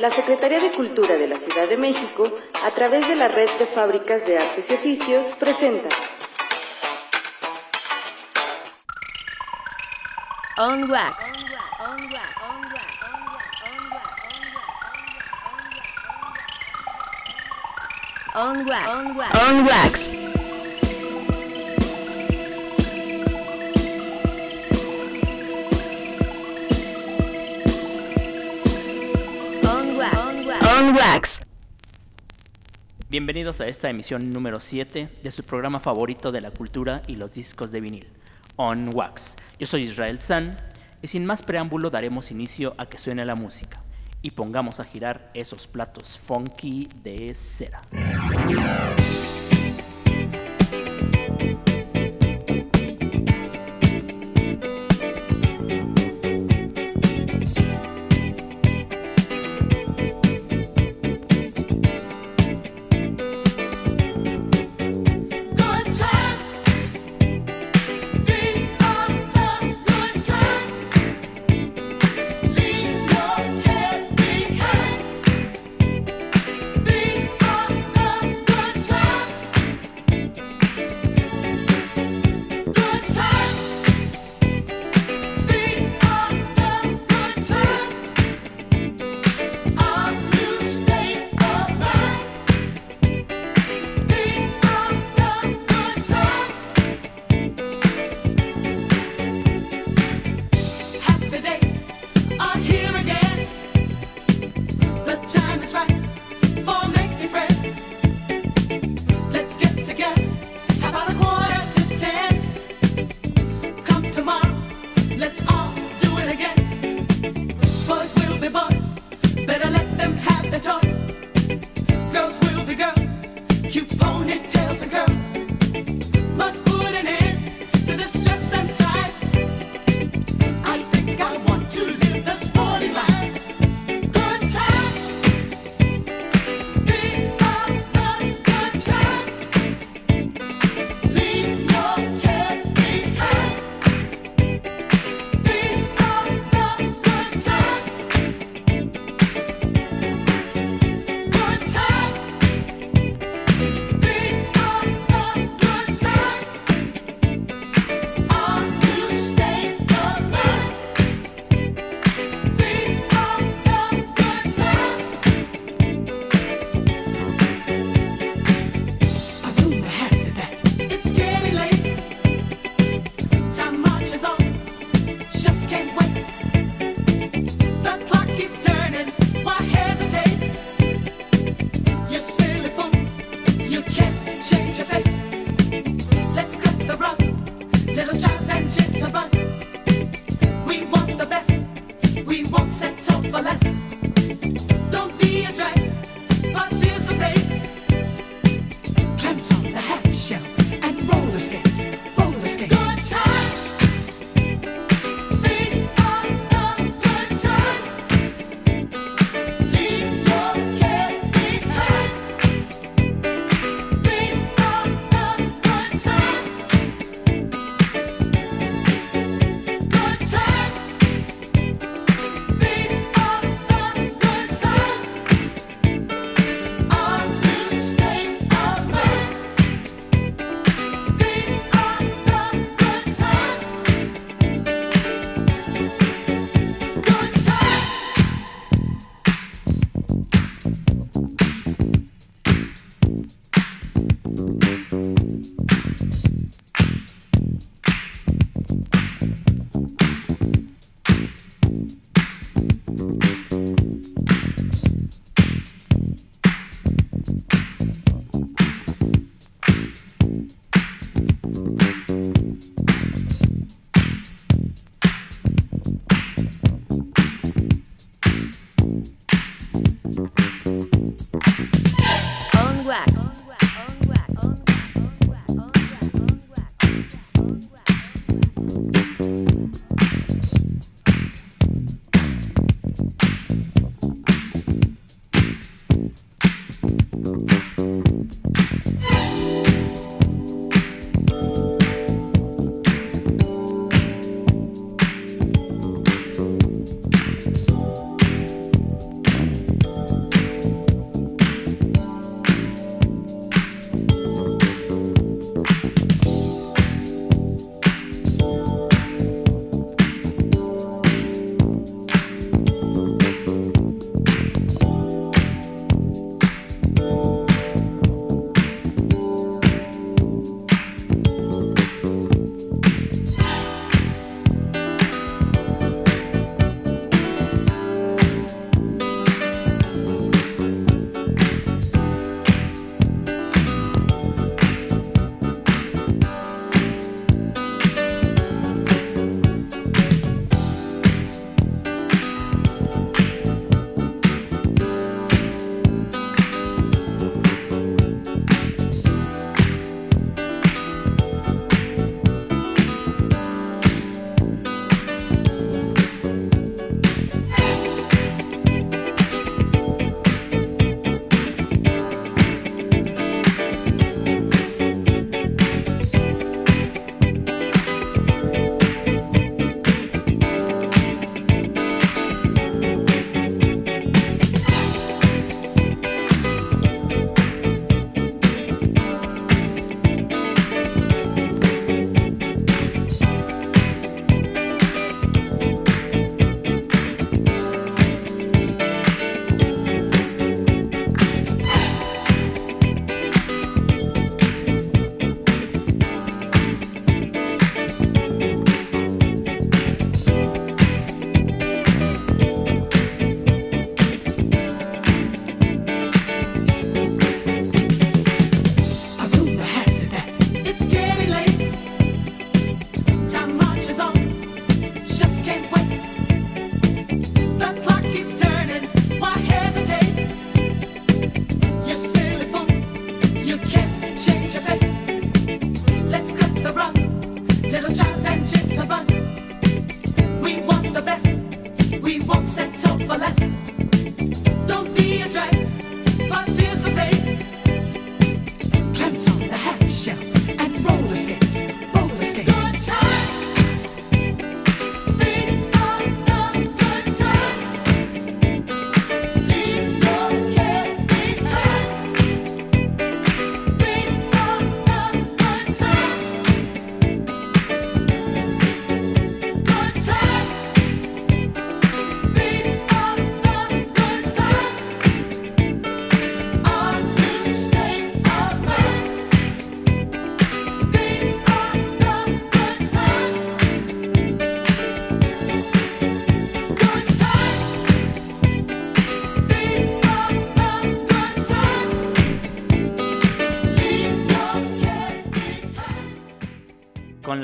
la Secretaría de Cultura de la Ciudad de México, a través de la Red de Fábricas de Artes y Oficios, presenta On Wax. On Wax. On Wax. Bienvenidos a esta emisión número 7 de su programa favorito de la cultura y los discos de vinil, On Wax. Yo soy Israel San y sin más preámbulo daremos inicio a que suene la música y pongamos a girar esos platos funky de cera.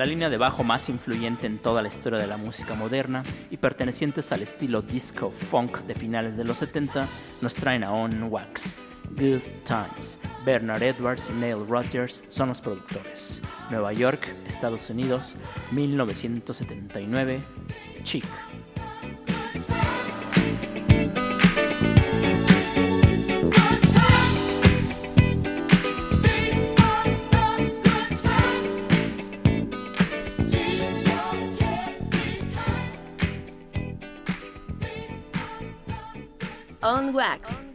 la línea de bajo más influyente en toda la historia de la música moderna y pertenecientes al estilo disco funk de finales de los 70, nos traen a On Wax. Good Times. Bernard Edwards y Neil Rogers son los productores. Nueva York, Estados Unidos, 1979. Chic. Facts.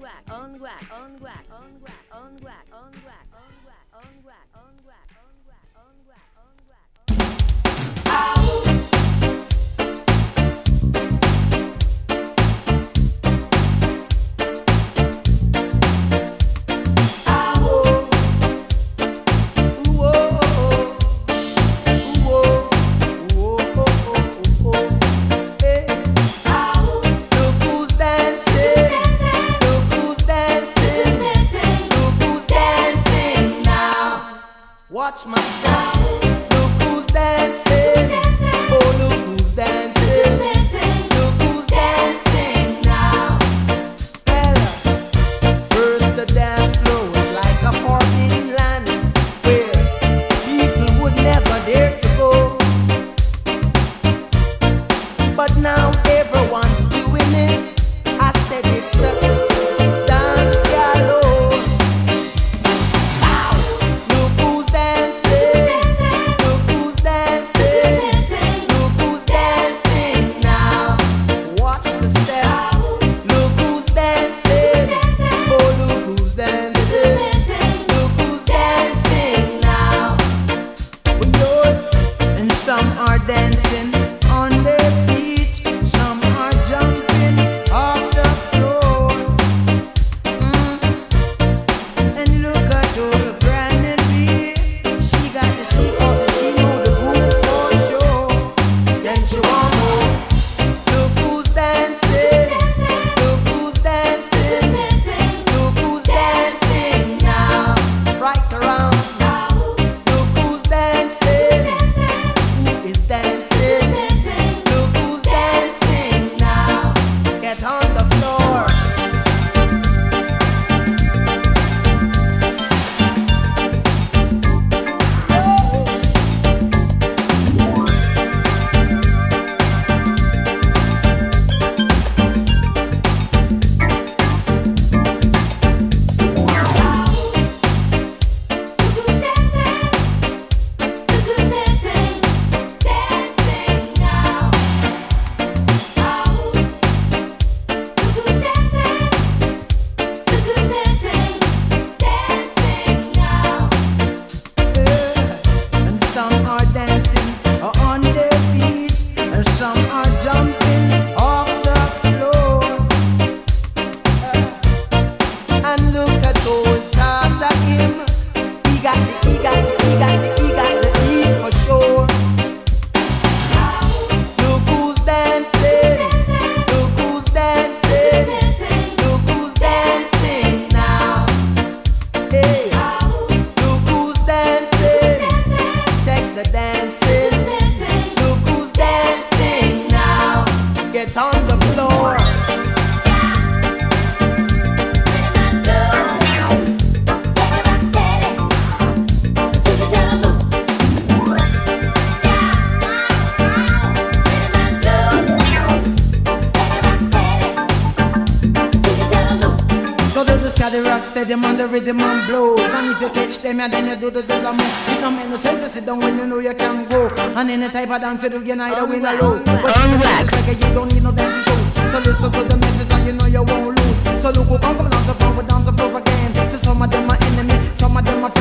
rock steady on the rhythm and blues. And if you catch them, and then you do the dollar move. It don't make no sense to sit down when you know you can go. And any type of dance you do, you neither win or lose. But relax. Like you don't need no dancing shoes. So listen to the message, and you know you won't lose. So look who come from down the floor, down the floor again. So some of them are some of them are.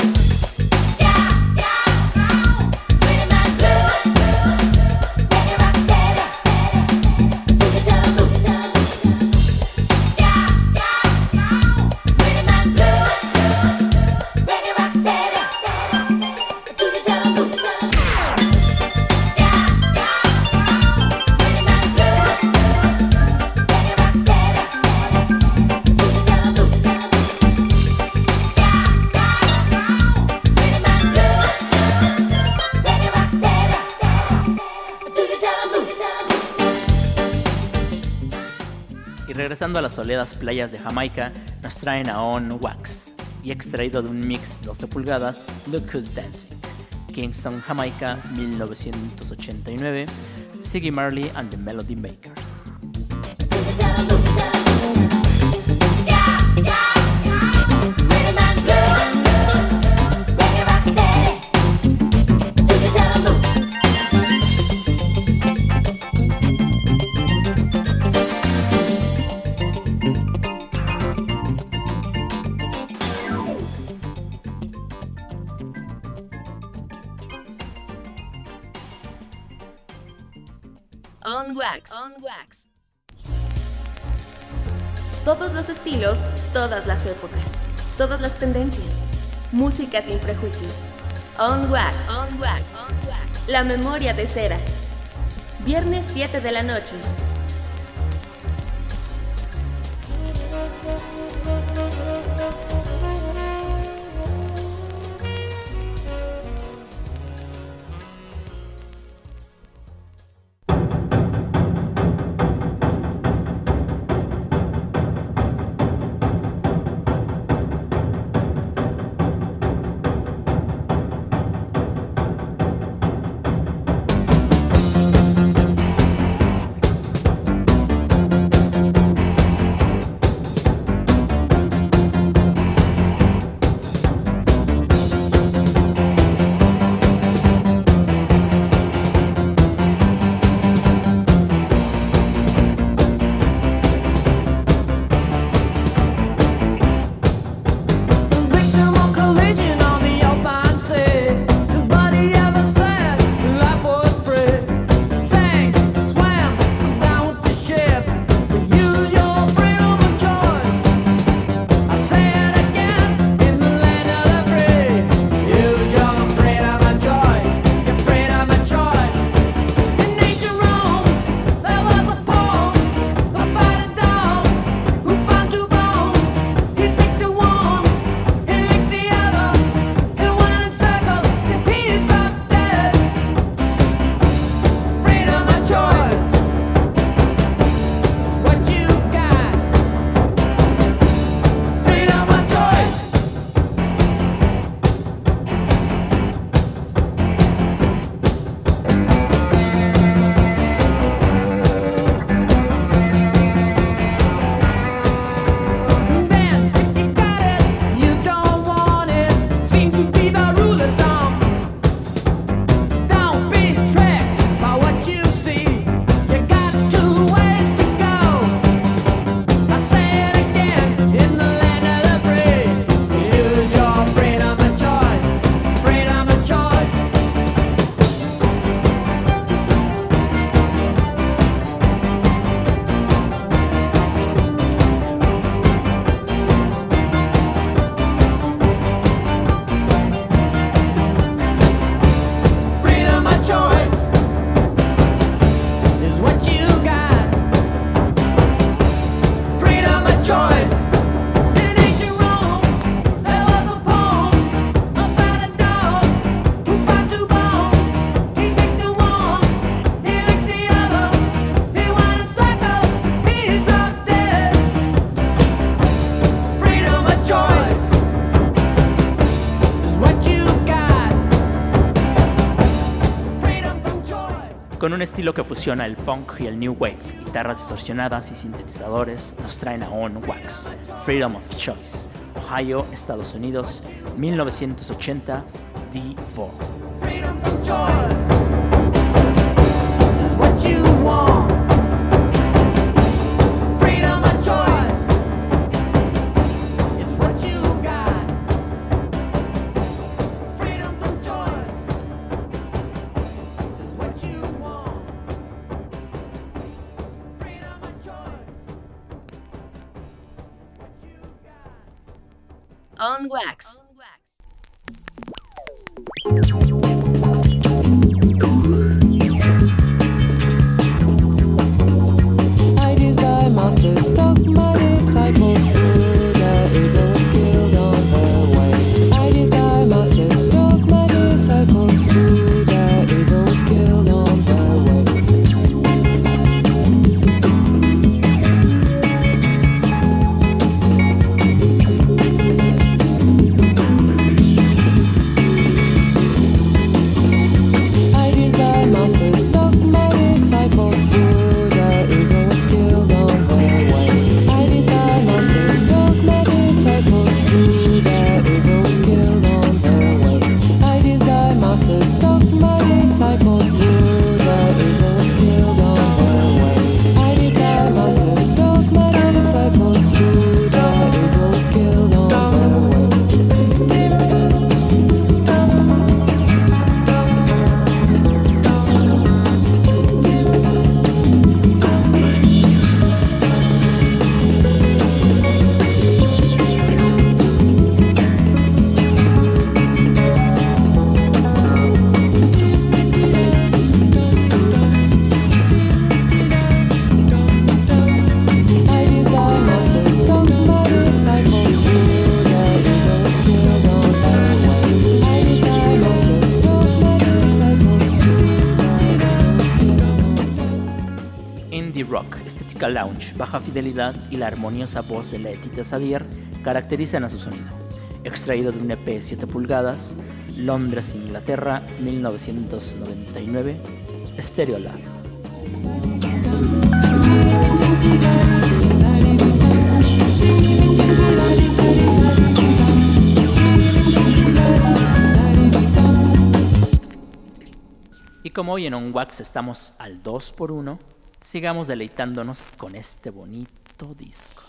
regresando a las soleadas playas de Jamaica, nos traen a On Wax y extraído de un mix 12 pulgadas, The Cool Dancing, Kingston, Jamaica, 1989, Siggy Marley and the Melody Makers. On Wax. Todos los estilos, todas las épocas, todas las tendencias. Música sin prejuicios. On Wax. On Wax. On Wax. La memoria de cera. Viernes 7 de la noche. Un estilo que fusiona el punk y el new wave, guitarras distorsionadas y sintetizadores, nos traen a On Wax, Freedom of Choice, Ohio, Estados Unidos, 1980, D4. Freedom of choice what you want. On Wax. Lounge, baja fidelidad y la armoniosa voz de Letita Xavier caracterizan a su sonido. Extraído de un EP 7 pulgadas, Londres, Inglaterra, 1999, Stereo Lab. Y como hoy en On Wax estamos al 2 por 1 sigamos deleitándonos con este bonito disco.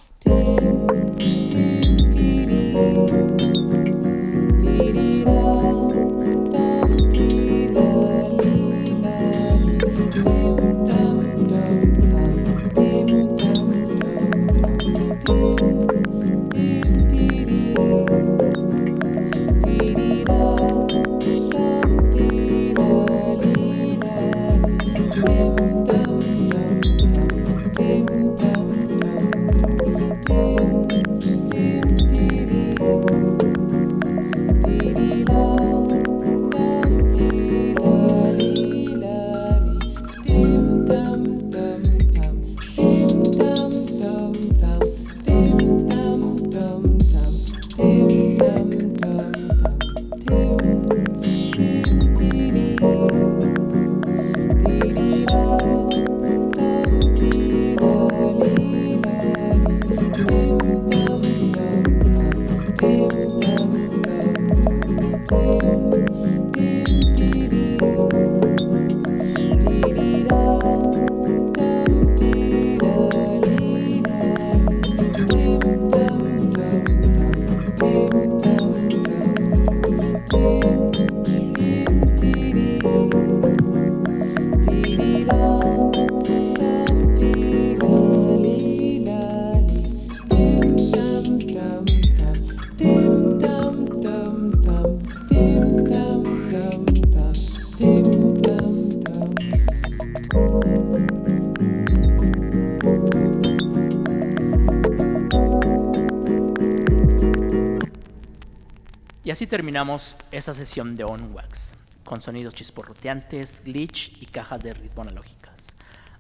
Terminamos esa sesión de On Wax, con sonidos chisporroteantes, glitch y cajas de ritmo analógicas.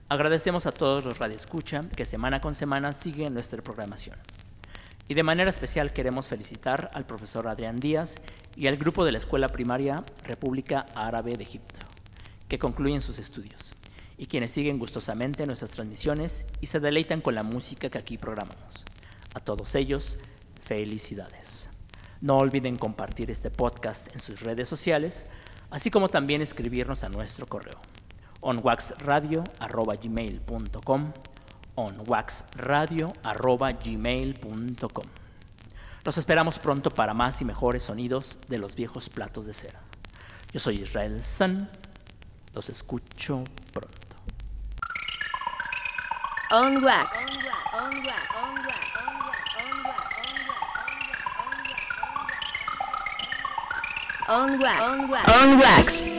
Agradecemos a todos los radioescucha que semana con semana siguen nuestra programación. Y de manera especial queremos felicitar al profesor Adrián Díaz y al grupo de la Escuela Primaria República Árabe de Egipto, que concluyen sus estudios. y quienes siguen gustosamente nuestras transmisiones y se deleitan con la música que aquí programamos. A todos ellos, felicidades. No olviden compartir este podcast en sus redes sociales, así como también escribirnos a nuestro correo onwaxradio.gmail.com onwaxradio.gmail.com Los esperamos pronto para más y mejores sonidos de los viejos platos de cera. Yo soy Israel Sun. Los escucho pronto. On Wax. On Wax. On Wax.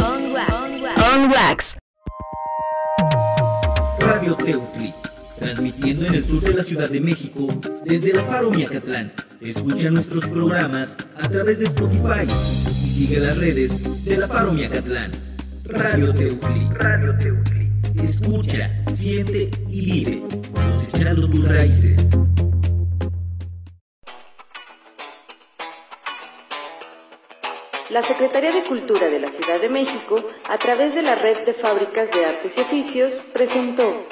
On Wax. On Wax. Radio Teutli, transmitiendo en el sur de la Ciudad de México desde la Faro Miacatlán. Escucha nuestros programas a través de Spotify y sigue las redes de la Faro Miacatlán. Radio Teutli. Radio Teutli. Escucha, siente y vive, cosechando tus raíces. La Secretaría de Cultura de la Ciudad de México, a través de la Red de Fábricas de Artes y Oficios, presentó